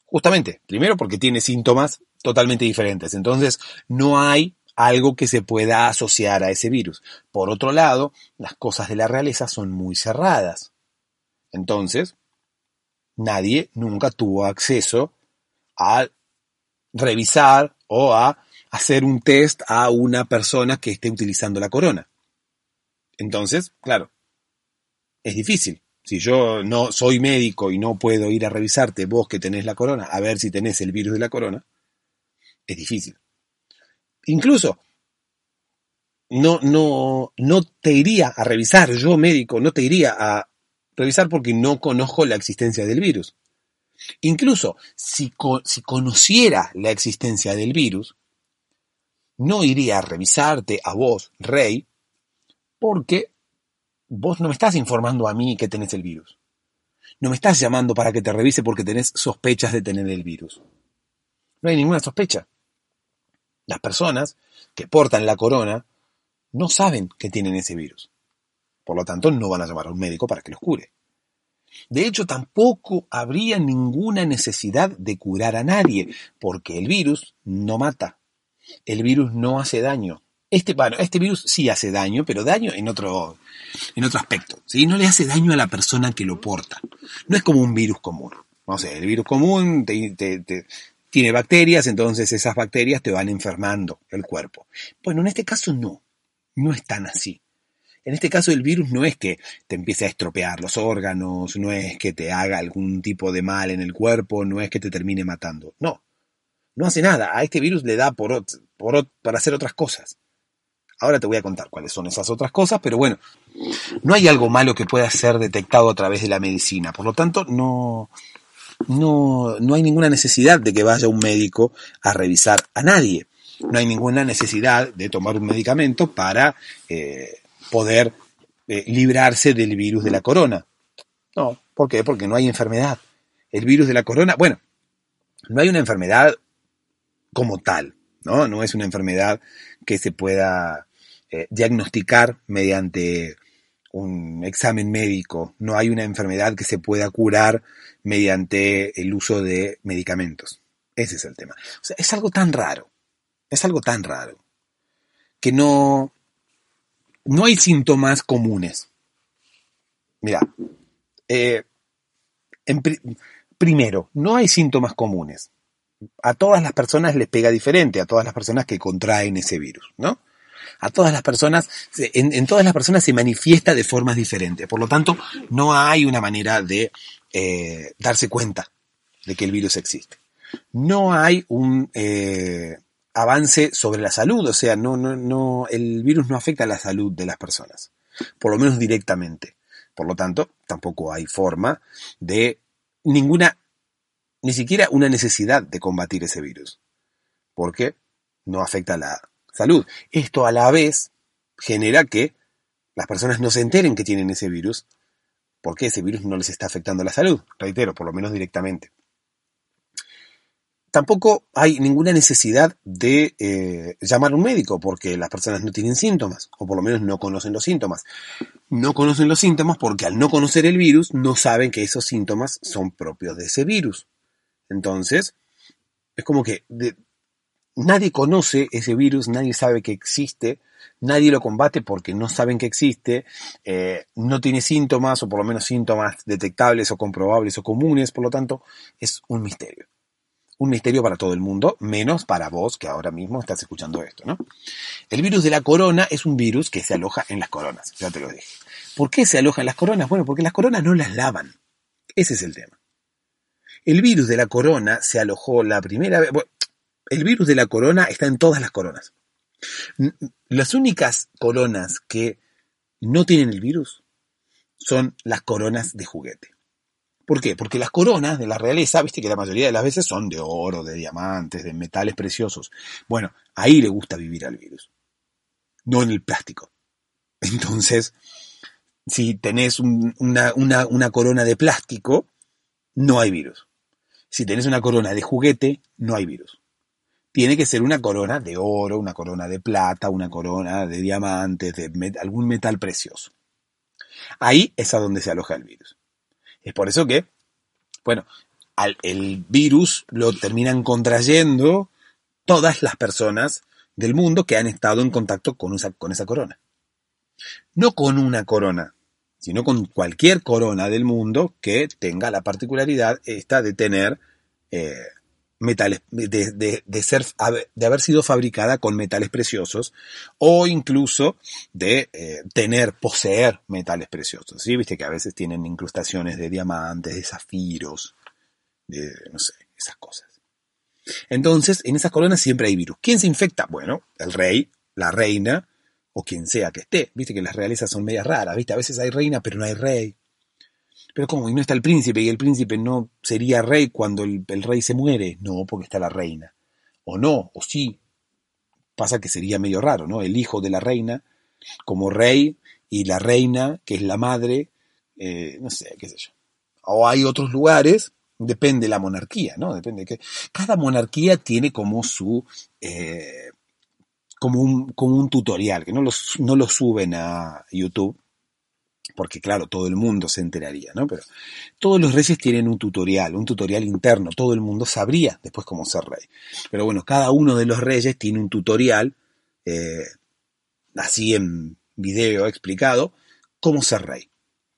Justamente, primero porque tiene síntomas totalmente diferentes, entonces no hay algo que se pueda asociar a ese virus. Por otro lado, las cosas de la realeza son muy cerradas. Entonces, nadie nunca tuvo acceso a revisar o a hacer un test a una persona que esté utilizando la corona. Entonces, claro, es difícil. Si yo no soy médico y no puedo ir a revisarte, vos que tenés la corona, a ver si tenés el virus de la corona, es difícil. Incluso, no, no, no te iría a revisar, yo médico, no te iría a revisar porque no conozco la existencia del virus. Incluso, si, si conociera la existencia del virus, no iría a revisarte a vos, rey, porque vos no me estás informando a mí que tenés el virus. No me estás llamando para que te revise porque tenés sospechas de tener el virus. No hay ninguna sospecha. Las personas que portan la corona no saben que tienen ese virus. Por lo tanto, no van a llamar a un médico para que los cure. De hecho, tampoco habría ninguna necesidad de curar a nadie, porque el virus no mata. El virus no hace daño. Este, bueno, este virus sí hace daño, pero daño en otro, en otro aspecto. ¿sí? No le hace daño a la persona que lo porta. No es como un virus común. No sé, el virus común tiene bacterias, entonces esas bacterias te van enfermando el cuerpo. Bueno, en este caso no, no es tan así. En este caso el virus no es que te empiece a estropear los órganos, no es que te haga algún tipo de mal en el cuerpo, no es que te termine matando. No, no hace nada. A este virus le da por, por, para hacer otras cosas. Ahora te voy a contar cuáles son esas otras cosas, pero bueno, no hay algo malo que pueda ser detectado a través de la medicina. Por lo tanto, no, no, no hay ninguna necesidad de que vaya un médico a revisar a nadie. No hay ninguna necesidad de tomar un medicamento para eh, poder eh, librarse del virus de la corona. No, ¿por qué? Porque no hay enfermedad. El virus de la corona, bueno, no hay una enfermedad como tal, ¿no? No es una enfermedad que se pueda eh, diagnosticar mediante un examen médico, no hay una enfermedad que se pueda curar mediante el uso de medicamentos. Ese es el tema. Es algo tan raro, es algo tan raro, que no, no hay síntomas comunes. Mira, eh, primero, no hay síntomas comunes. A todas las personas les pega diferente, a todas las personas que contraen ese virus, ¿no? A todas las personas, en, todas las personas se manifiesta de formas diferentes. Por lo tanto, no hay una manera de eh, darse cuenta de que el virus existe. No hay un, eh, avance sobre la salud, o sea, no, no, no, el virus no afecta a la salud de las personas, por lo menos directamente. Por lo tanto, tampoco hay forma de ninguna, ni siquiera una necesidad de combatir ese virus, porque no afecta la salud. Esto a la vez genera que las personas no se enteren que tienen ese virus, porque ese virus no les está afectando la salud, reitero, por lo menos directamente tampoco hay ninguna necesidad de eh, llamar a un médico porque las personas no tienen síntomas, o por lo menos no conocen los síntomas. No conocen los síntomas porque al no conocer el virus no saben que esos síntomas son propios de ese virus. Entonces, es como que nadie conoce ese virus, nadie sabe que existe, nadie lo combate porque no saben que existe, eh, no tiene síntomas o por lo menos síntomas detectables o comprobables o comunes, por lo tanto, es un misterio un misterio para todo el mundo, menos para vos que ahora mismo estás escuchando esto, ¿no? El virus de la corona es un virus que se aloja en las coronas, ya te lo dije. ¿Por qué se aloja en las coronas? Bueno, porque las coronas no las lavan. Ese es el tema. El virus de la corona se alojó la primera vez. El virus de la corona está en todas las coronas. Las únicas coronas que no tienen el virus son las coronas de juguete. ¿Por qué? Porque las coronas de la realeza, viste que la mayoría de las veces son de oro, de diamantes, de metales preciosos. Bueno, ahí le gusta vivir al virus, no en el plástico. Entonces, si tenés una, una corona de plástico, no hay virus. Si tenés una corona de juguete, no hay virus. Tiene que ser una corona de oro, una corona de plata, una corona de diamantes, de algún metal precioso. Ahí es a donde se aloja el virus. Es por eso que, bueno, el virus lo terminan contrayendo todas las personas del mundo que han estado en contacto con esa, corona. No con una corona, sino con cualquier corona del mundo que tenga la particularidad esta de tener eh, metales, de, de, ser, de haber sido fabricada con metales preciosos o incluso de eh, tener, poseer metales preciosos. ¿sí? Viste que a veces tienen incrustaciones de diamantes, de zafiros, de, no sé, esas cosas. Entonces, en esas coronas siempre hay virus. ¿Quién se infecta? Bueno, el rey, la reina, o quien sea que esté. Viste que las realezas son medias raras, viste, a veces hay reina, pero no hay rey. Pero como, y no está el príncipe, y el príncipe no sería rey cuando el, rey se muere. No, porque está la reina. O no, o sí. Pasa que sería medio raro, ¿no? El hijo de la reina como rey y la reina, que es la madre, eh, no sé, qué sé yo. O hay otros lugares, depende de la monarquía, ¿no? Depende de que cada monarquía tiene como su eh, como un, como un tutorial, que no los, no lo suben a YouTube, porque claro, todo el mundo se enteraría, ¿no? Pero todos los reyes tienen un tutorial, un tutorial interno, todo el mundo sabría después cómo ser rey. Pero bueno, cada uno de los reyes tiene un tutorial, eh, así en video explicado, cómo ser rey.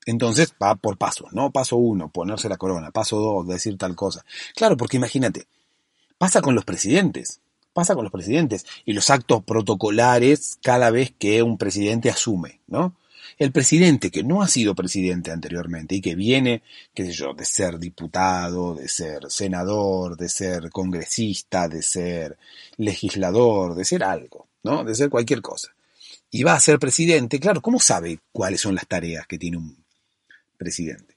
Entonces va por pasos, ¿no? Paso uno, ponerse la corona. Paso dos, decir tal cosa. Claro, porque imagínate, Pasa con los presidentes, pasa con los presidentes y los actos protocolares cada vez que un presidente asume, ¿no? El presidente que no ha sido presidente anteriormente y que viene, qué sé yo, de ser diputado, de ser senador, de ser congresista, de ser legislador, de ser algo, ¿no? De ser cualquier cosa. Y va a ser presidente, claro, ¿cómo sabe cuáles son las tareas que tiene un presidente?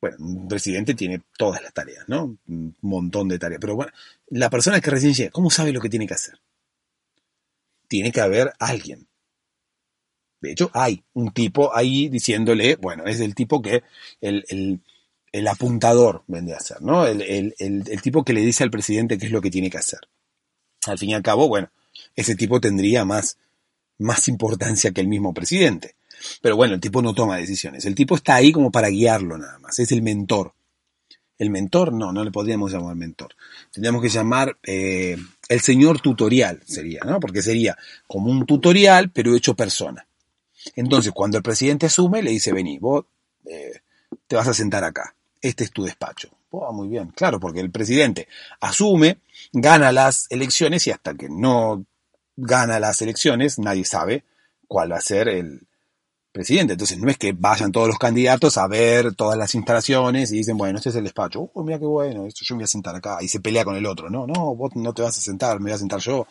Bueno, un presidente tiene todas las tareas, ¿no? Un montón de tareas. Pero bueno, la persona que recién llega, ¿cómo sabe lo que tiene que hacer? Tiene que haber alguien de hecho, hay un tipo ahí diciéndole, bueno, es el tipo que el, apuntador vende a ser, ¿no? El, tipo que le dice al presidente qué es lo que tiene que hacer. Al fin y al cabo, bueno, ese tipo tendría más, más importancia que el mismo presidente. Pero bueno, el tipo no toma decisiones. El tipo está ahí como para guiarlo nada más. Es el mentor. El mentor, no, no le podríamos llamar mentor. Tendríamos que llamar eh, el señor tutorial, sería, ¿no? Porque sería como un tutorial, pero hecho persona. Entonces, cuando el presidente asume, le dice, vení, vos eh, te vas a sentar acá. Este es tu despacho. Oh, muy bien, claro, porque el presidente asume, gana las elecciones y hasta que no gana las elecciones, nadie sabe cuál va a ser el, presidente. Entonces no es que vayan todos los candidatos a ver todas las instalaciones y dicen, bueno, este es el despacho. Oh, mira qué bueno, esto yo me voy a sentar acá. Y se pelea con el otro. No, no, vos no te vas a sentar, me voy a sentar yo.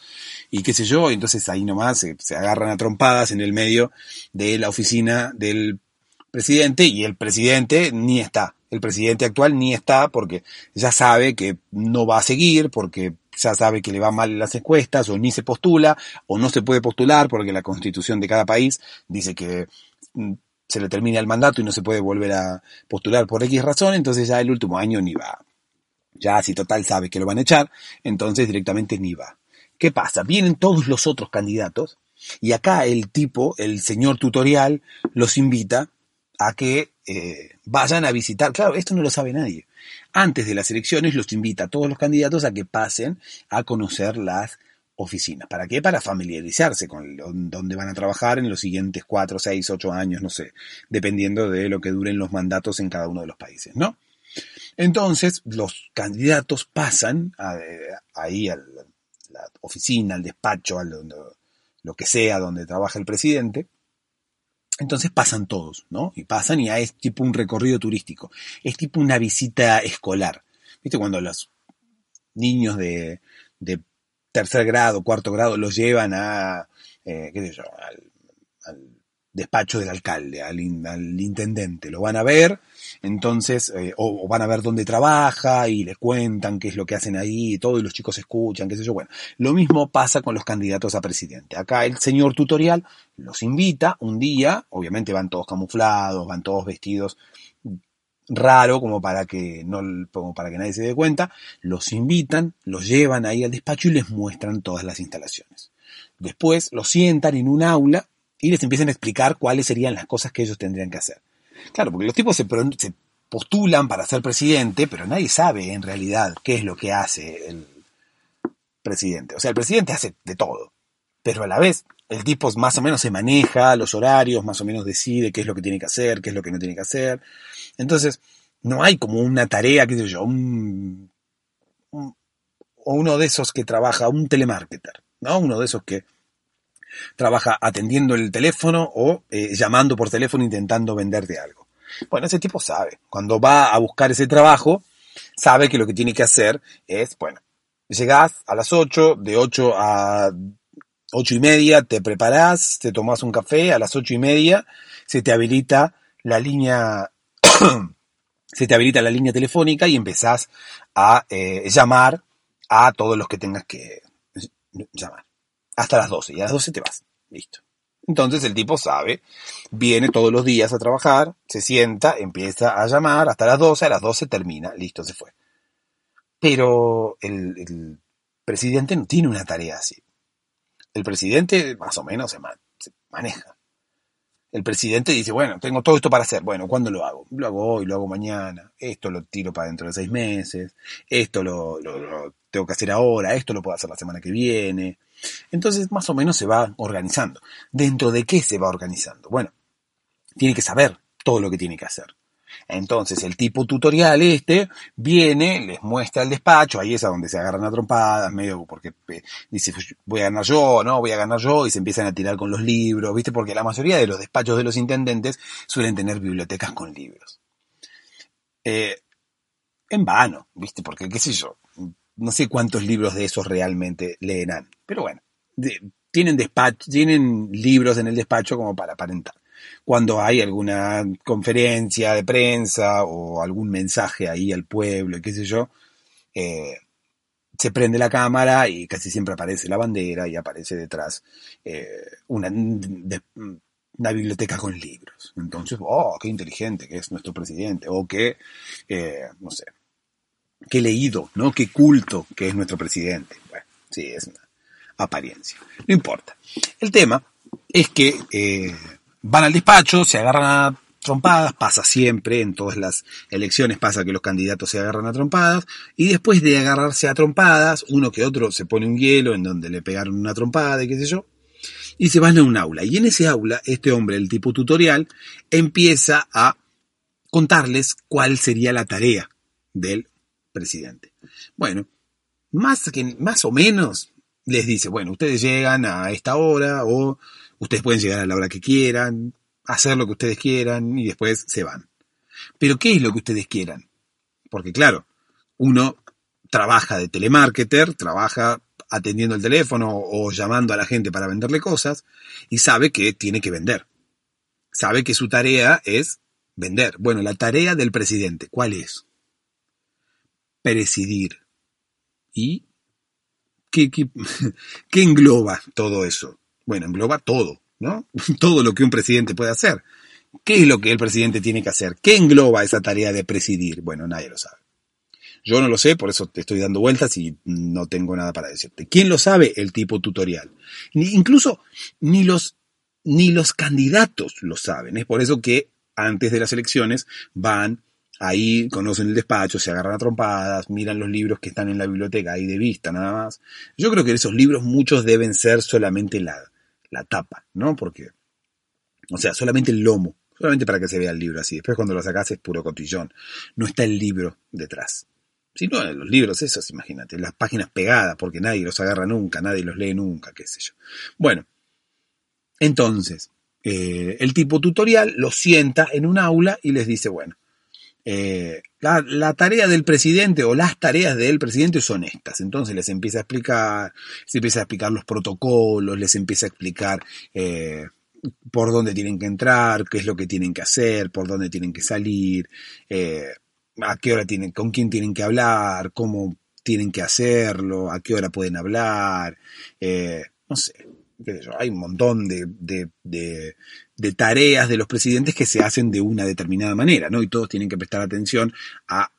Y qué sé yo. Y entonces ahí nomás se, se agarran a trompadas en el medio de la oficina del presidente y el presidente ni está. El presidente actual ni está porque ya sabe que no va a seguir, porque ya sabe que le va mal en las encuestas, o ni se postula, o no se puede postular porque la constitución de cada país dice que se le termina el mandato y no se puede volver a postular por X razón, entonces ya el último año ni va. Ya si total sabe que lo van a echar, entonces directamente ni va. ¿Qué pasa? Vienen todos los otros candidatos y acá el tipo, el señor tutorial, los invita a que eh, vayan a visitar. Claro, esto no lo sabe nadie. Antes de las elecciones los invita a todos los candidatos a que pasen a conocer las oficinas. ¿Para qué? Para familiarizarse con dónde van a trabajar en los siguientes 4, 6, 8 años, no sé, dependiendo de lo que duren los mandatos en cada uno de los países, ¿no? Entonces, los candidatos pasan ahí a la oficina, al despacho, a lo, que sea donde trabaja el presidente. Entonces pasan todos, ¿no? Y pasan y es tipo un recorrido turístico. Es tipo una visita escolar. ¿Viste? Cuando los niños de, de tercer grado, cuarto grado, los llevan a, eh, qué sé yo, al, despacho del alcalde, al, intendente, lo van a ver, entonces, eh, o, van a ver dónde trabaja y le cuentan qué es lo que hacen ahí y todo, y los chicos escuchan, qué sé yo. Bueno, lo mismo pasa con los candidatos a presidente. Acá el señor tutorial los invita un día, obviamente van todos camuflados, van todos vestidos raro como para que no como para que nadie se dé cuenta, los invitan, los llevan ahí al despacho y les muestran todas las instalaciones. Después los sientan en un aula y les empiezan a explicar cuáles serían las cosas que ellos tendrían que hacer. Claro, porque los tipos se, se postulan para ser presidente, pero nadie sabe en realidad qué es lo que hace el presidente. O sea, el presidente hace de todo, pero a la vez el tipo más o menos se maneja los horarios, más o menos decide qué es lo que tiene que hacer, qué es lo que no tiene que hacer. Entonces, no hay como una tarea, qué sé yo, un, o uno de esos que trabaja, un telemarketer, ¿no? Uno de esos que trabaja atendiendo el teléfono o eh, llamando por teléfono intentando venderte algo. Bueno, ese tipo sabe. Cuando va a buscar ese trabajo, sabe que lo que tiene que hacer es, bueno, llegás a las 8, de 8 a 8 y media te preparás, te tomás un café, a las 8 y media se te habilita la línea se te habilita la línea telefónica y empezás a eh, llamar a todos los que tengas que llamar. Hasta las 12. Y a las 12 te vas. Listo. Entonces el tipo sabe, viene todos los días a trabajar, se sienta, empieza a llamar hasta las 12, a las 12 termina, listo, se fue. Pero el presidente no tiene una tarea así. El presidente más o menos se maneja el presidente dice, bueno, tengo todo esto para hacer. Bueno, ¿cuándo lo hago? Lo hago hoy, lo hago mañana, esto lo tiro para dentro de seis meses, esto lo, tengo que hacer ahora, esto lo puedo hacer la semana que viene. Entonces, más o menos se va organizando. ¿Dentro de qué se va organizando? Bueno, tiene que saber todo lo que tiene que hacer. Entonces el tipo tutorial este viene, les muestra el despacho, ahí es a donde se agarran a trompadas, medio porque eh, dice, voy a ganar yo, no, voy a ganar yo, y se empiezan a tirar con los libros, ¿viste? Porque la mayoría de los despachos de los intendentes suelen tener bibliotecas con libros. Eh, en vano, ¿viste? Porque qué sé yo, no sé cuántos libros de esos realmente leerán, pero bueno, tienen despacho, tienen libros en el despacho como para aparentar cuando hay alguna conferencia de prensa o algún mensaje ahí al pueblo, qué sé yo, eh, se prende la cámara y casi siempre aparece la bandera y aparece detrás eh, una, una, biblioteca con libros. Entonces, oh, qué inteligente que es nuestro presidente, o qué, eh, no sé, qué leído, ¿no? Qué culto que es nuestro presidente. Bueno, sí, es una apariencia. No importa. El tema es que van al despacho, se agarran a trompadas, pasa siempre, en todas las elecciones pasa que los candidatos se agarran a trompadas, y después de agarrarse a trompadas, uno que otro se pone un hielo en donde le pegaron una trompada y qué sé yo, y se van a un aula. Y en ese aula, este hombre, el tipo tutorial, empieza a contarles cuál sería la tarea del presidente. Bueno, más, que, más o menos les dice, bueno, ustedes llegan a esta hora o Ustedes pueden llegar a la hora que quieran, hacer lo que ustedes quieran y después se van. Pero ¿qué es lo que ustedes quieran? Porque claro, uno trabaja de telemarketer, trabaja atendiendo el teléfono o llamando a la gente para venderle cosas y sabe que tiene que vender. Sabe que su tarea es vender. Bueno, la tarea del presidente, ¿cuál es? Presidir. ¿Y qué, qué, qué engloba todo eso? Bueno, engloba todo, ¿no? Todo lo que un presidente puede hacer. ¿Qué es lo que el presidente tiene que hacer? ¿Qué engloba esa tarea de presidir? Bueno, nadie lo sabe. Yo no lo sé, por eso te estoy dando vueltas y no tengo nada para decirte. ¿Quién lo sabe? El tipo tutorial. Ni, incluso ni los, ni los candidatos lo saben. Es por eso que antes de las elecciones van ahí, conocen el despacho, se agarran a trompadas, miran los libros que están en la biblioteca ahí de vista nada más. Yo creo que esos libros muchos deben ser solamente la, la tapa, ¿no? Porque, o sea, solamente el lomo, solamente para que se vea el libro así. Después cuando lo sacas es puro cotillón. No está el libro detrás. Si no, los libros esos, imagínate, las páginas pegadas, porque nadie los agarra nunca, nadie los lee nunca, qué sé yo. Bueno, entonces, eh, el tipo tutorial los sienta en un aula y les dice, bueno, eh, la, la, tarea del presidente o las tareas del presidente son estas. Entonces les empieza a explicar, se empieza a explicar los protocolos, les empieza a explicar eh, por dónde tienen que entrar, qué es lo que tienen que hacer, por dónde tienen que salir, eh, a qué hora tienen, con quién tienen que hablar, cómo tienen que hacerlo, a qué hora pueden hablar, no sé, hay un montón de, de, tareas de los presidentes que se hacen de una determinada manera, ¿no? Y todos tienen que prestar atención a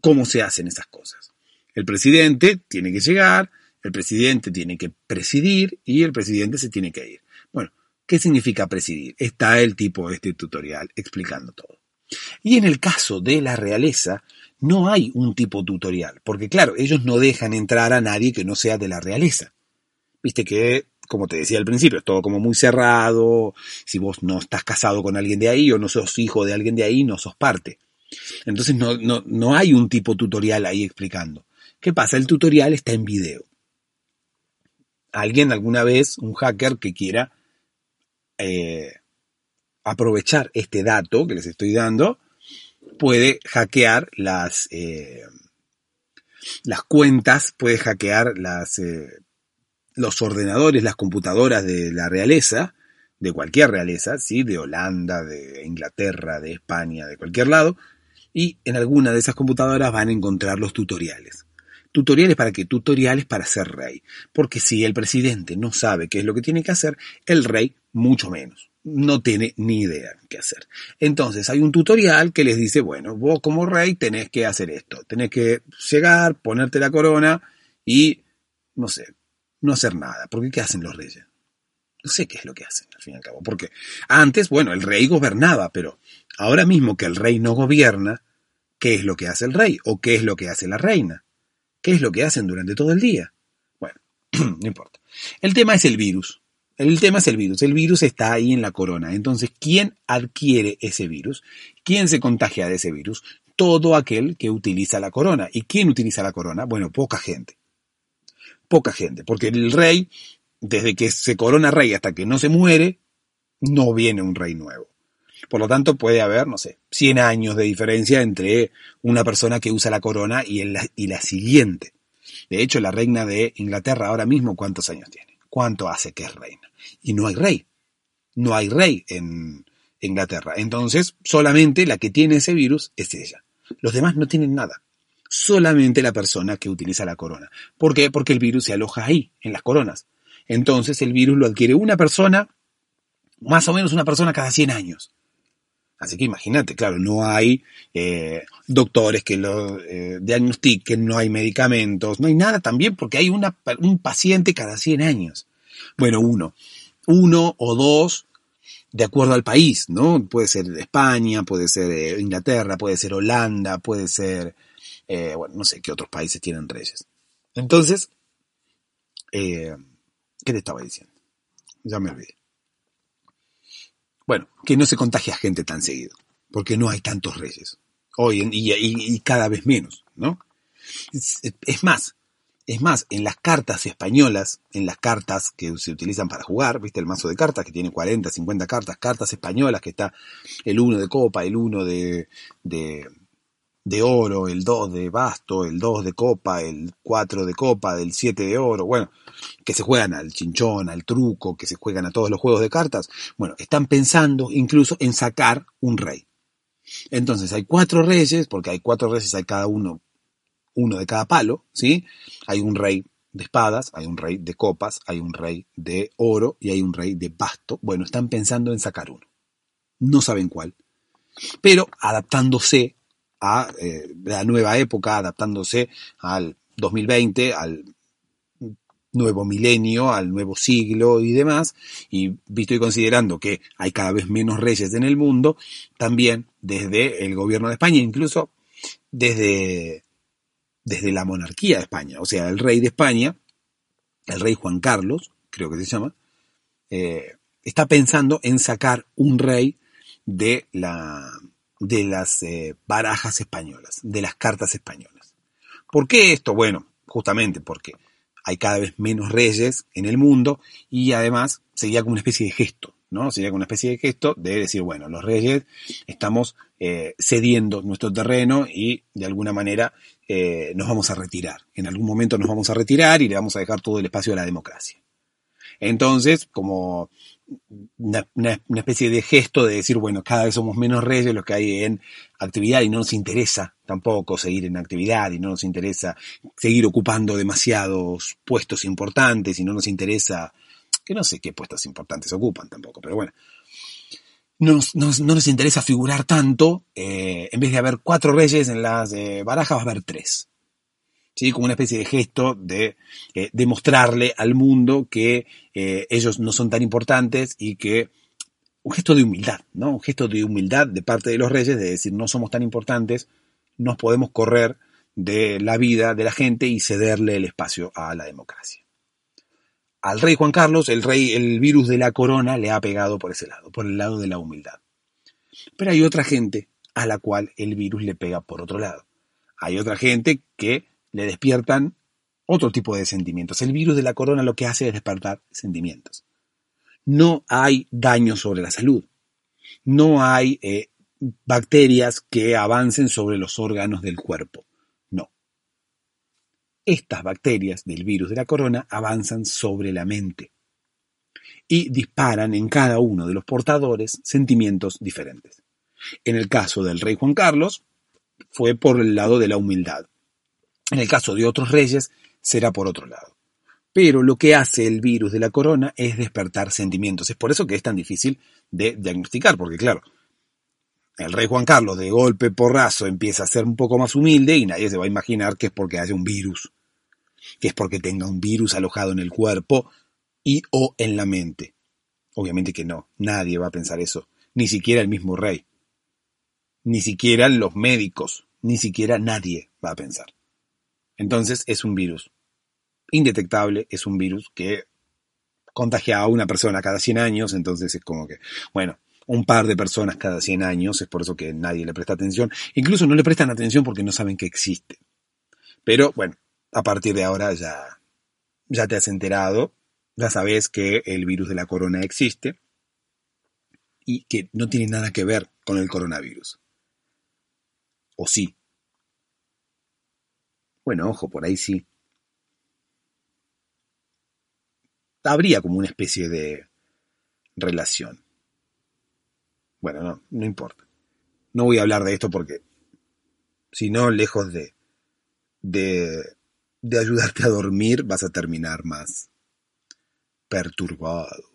cómo se hacen esas cosas. El presidente tiene que llegar, el presidente tiene que presidir y el presidente se tiene que ir. Bueno, ¿qué significa presidir? Está el tipo de este tutorial explicando todo. Y en el caso de la realeza, no hay un tipo tutorial, porque claro, ellos no dejan entrar a nadie que no sea de la realeza. Viste que como te decía al principio, es todo como muy cerrado. Si vos no estás casado con alguien de ahí o no sos hijo de alguien de ahí, no sos parte. Entonces no, no, no hay un tipo tutorial ahí explicando. ¿Qué pasa? El tutorial está en video. Alguien alguna vez, un hacker que quiera eh, aprovechar este dato que les estoy dando, puede hackear las, eh, las cuentas, puede hackear las, eh, los ordenadores, las computadoras de la realeza, de cualquier realeza, ¿sí? de Holanda, de Inglaterra, de España, de cualquier lado, y en alguna de esas computadoras van a encontrar los tutoriales. ¿Tutoriales para qué? Tutoriales para ser rey. Porque si el presidente no sabe qué es lo que tiene que hacer, el rey mucho menos. No tiene ni idea qué hacer. Entonces hay un tutorial que les dice, bueno, vos como rey tenés que hacer esto. Tenés que llegar, ponerte la corona y, no sé, no hacer nada. Porque ¿qué hacen los reyes? No sé qué es lo que hacen, al fin y al cabo. Porque antes, bueno, el rey gobernaba, pero ahora mismo que el rey no gobierna, ¿qué es lo que hace el rey? ¿O qué es lo que hace la reina? ¿Qué es lo que hacen durante todo el día? Bueno, no importa. El tema es el virus. El tema es el virus. El virus está ahí en la corona. Entonces, ¿quién adquiere ese virus? ¿Quién se contagia de ese virus? Todo aquel que utiliza la corona. ¿Y quién utiliza la corona? Bueno, poca gente. Poca gente. Porque el rey, desde que se corona rey hasta que no se muere, no viene un rey nuevo. Por lo tanto, puede haber, no sé, 100 años de diferencia entre una persona que usa la corona y, y la siguiente. De hecho, la reina de Inglaterra ahora mismo, ¿cuántos años tiene? ¿Cuánto hace que es reina? Y no hay rey. No hay rey en Inglaterra. Entonces, solamente la que tiene ese virus es ella. Los demás no tienen nada. Solamente la persona que utiliza la corona. ¿Por qué? Porque el virus se aloja ahí, en las coronas. Entonces, el virus lo adquiere una persona, más o menos una persona cada 100 años. Así que imagínate, claro, no hay eh, doctores que lo eh, diagnostiquen, no hay medicamentos, no hay nada también porque hay una, un paciente cada 100 años. Bueno, uno, uno o dos, de acuerdo al país, ¿no? Puede ser España, puede ser Inglaterra, puede ser Holanda, puede ser, bueno, no sé qué otros países tienen reyes. Entonces, ¿qué te estaba diciendo? Ya me olvidé. Bueno, que no se contagia gente tan seguido, porque no hay tantos reyes. Hoy en, y, y, cada vez menos, ¿no? Es, más, es más, en las cartas españolas, en las cartas que se utilizan para jugar, viste el mazo de cartas que tiene 40, 50 cartas, cartas españolas que está el 1 de copa, el 1 de, de, de oro, el 2 de basto, el 2 de copa, el 4 de copa, el 7 de oro, bueno, que se juegan al chinchón, al truco, que se juegan a todos los juegos de cartas, bueno, están pensando incluso en sacar un rey. Entonces hay cuatro reyes, porque hay cuatro reyes, hay cada uno, uno de cada palo, ¿sí? Hay un rey de espadas, hay un rey de copas, hay un rey de oro y hay un rey de basto. Bueno, están pensando en sacar uno. No saben cuál. Pero adaptándose a eh, la nueva época, adaptándose al 2020, al nuevo milenio, al nuevo siglo y demás, y visto y considerando que hay cada vez menos reyes en el mundo, también desde el gobierno de España, incluso desde, desde la monarquía de España, o sea, el rey de España, el rey Juan Carlos, creo que se llama, eh, está pensando en sacar un rey de la, de las eh, barajas españolas, de las cartas españolas. ¿Por qué esto? Bueno, justamente porque hay cada vez menos reyes en el mundo y además sería como una especie de gesto, ¿no? Sería como una especie de gesto de decir, bueno, los reyes estamos eh, cediendo nuestro terreno y de alguna manera eh, nos vamos a retirar. En algún momento nos vamos a retirar y le vamos a dejar todo el espacio a la democracia. Entonces, como una, especie de gesto de decir, bueno, cada vez somos menos reyes los que hay en actividad y no nos interesa tampoco seguir en actividad y no nos interesa seguir ocupando demasiados puestos importantes y no nos interesa, que no sé qué puestos importantes ocupan tampoco, pero bueno. No, nos interesa figurar tanto, eh, en vez de haber cuatro reyes en las eh, barajas, va a haber tres. ¿Sí? como una especie de gesto de eh, demostrarle al mundo que eh, ellos no son tan importantes y que un gesto de humildad, ¿no? Un gesto de humildad de parte de los reyes de decir no somos tan importantes, nos podemos correr de la vida de la gente y cederle el espacio a la democracia. Al rey Juan Carlos, el rey, el virus de la corona le ha pegado por ese lado, por el lado de la humildad. Pero hay otra gente a la cual el virus le pega por otro lado. Hay otra gente que le despiertan otro tipo de sentimientos. El virus de la corona lo que hace es despertar sentimientos. No hay daño sobre la salud. No hay eh, bacterias que avancen sobre los órganos del cuerpo. No. Estas bacterias del virus de la corona avanzan sobre la mente y disparan en cada uno de los portadores sentimientos diferentes. En el caso del rey Juan Carlos, fue por el lado de la humildad. En el caso de otros reyes, será por otro lado. Pero lo que hace el virus de la corona es despertar sentimientos. Es por eso que es tan difícil de diagnosticar, porque claro, el rey Juan Carlos de golpe porrazo empieza a ser un poco más humilde y nadie se va a imaginar que es porque haya un virus, que es porque tenga un virus alojado en el cuerpo y o en la mente. Obviamente que no, nadie va a pensar eso, ni siquiera el mismo rey, ni siquiera los médicos, ni siquiera nadie va a pensar. Entonces es un virus indetectable, es un virus que contagia a una persona cada 100 años, entonces es como que, bueno, un par de personas cada 100 años, es por eso que nadie le presta atención. Incluso no le prestan atención porque no saben que existe. Pero bueno, a partir de ahora ya, ya te has enterado, ya sabes que el virus de la corona existe y que no tiene nada que ver con el coronavirus. ¿O sí? Bueno, ojo, por ahí sí. Habría como una especie de relación. Bueno, no, no importa. No voy a hablar de esto porque, si no, lejos de, de, de ayudarte a dormir, vas a terminar más perturbado.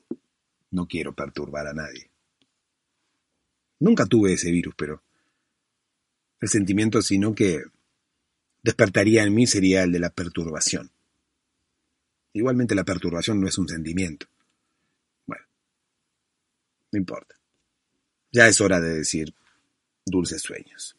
No quiero perturbar a nadie. Nunca tuve ese virus, pero el sentimiento sino que despertaría en mí sería el de la perturbación. Igualmente la perturbación no es un sentimiento. Bueno, no importa. Ya es hora de decir dulces sueños.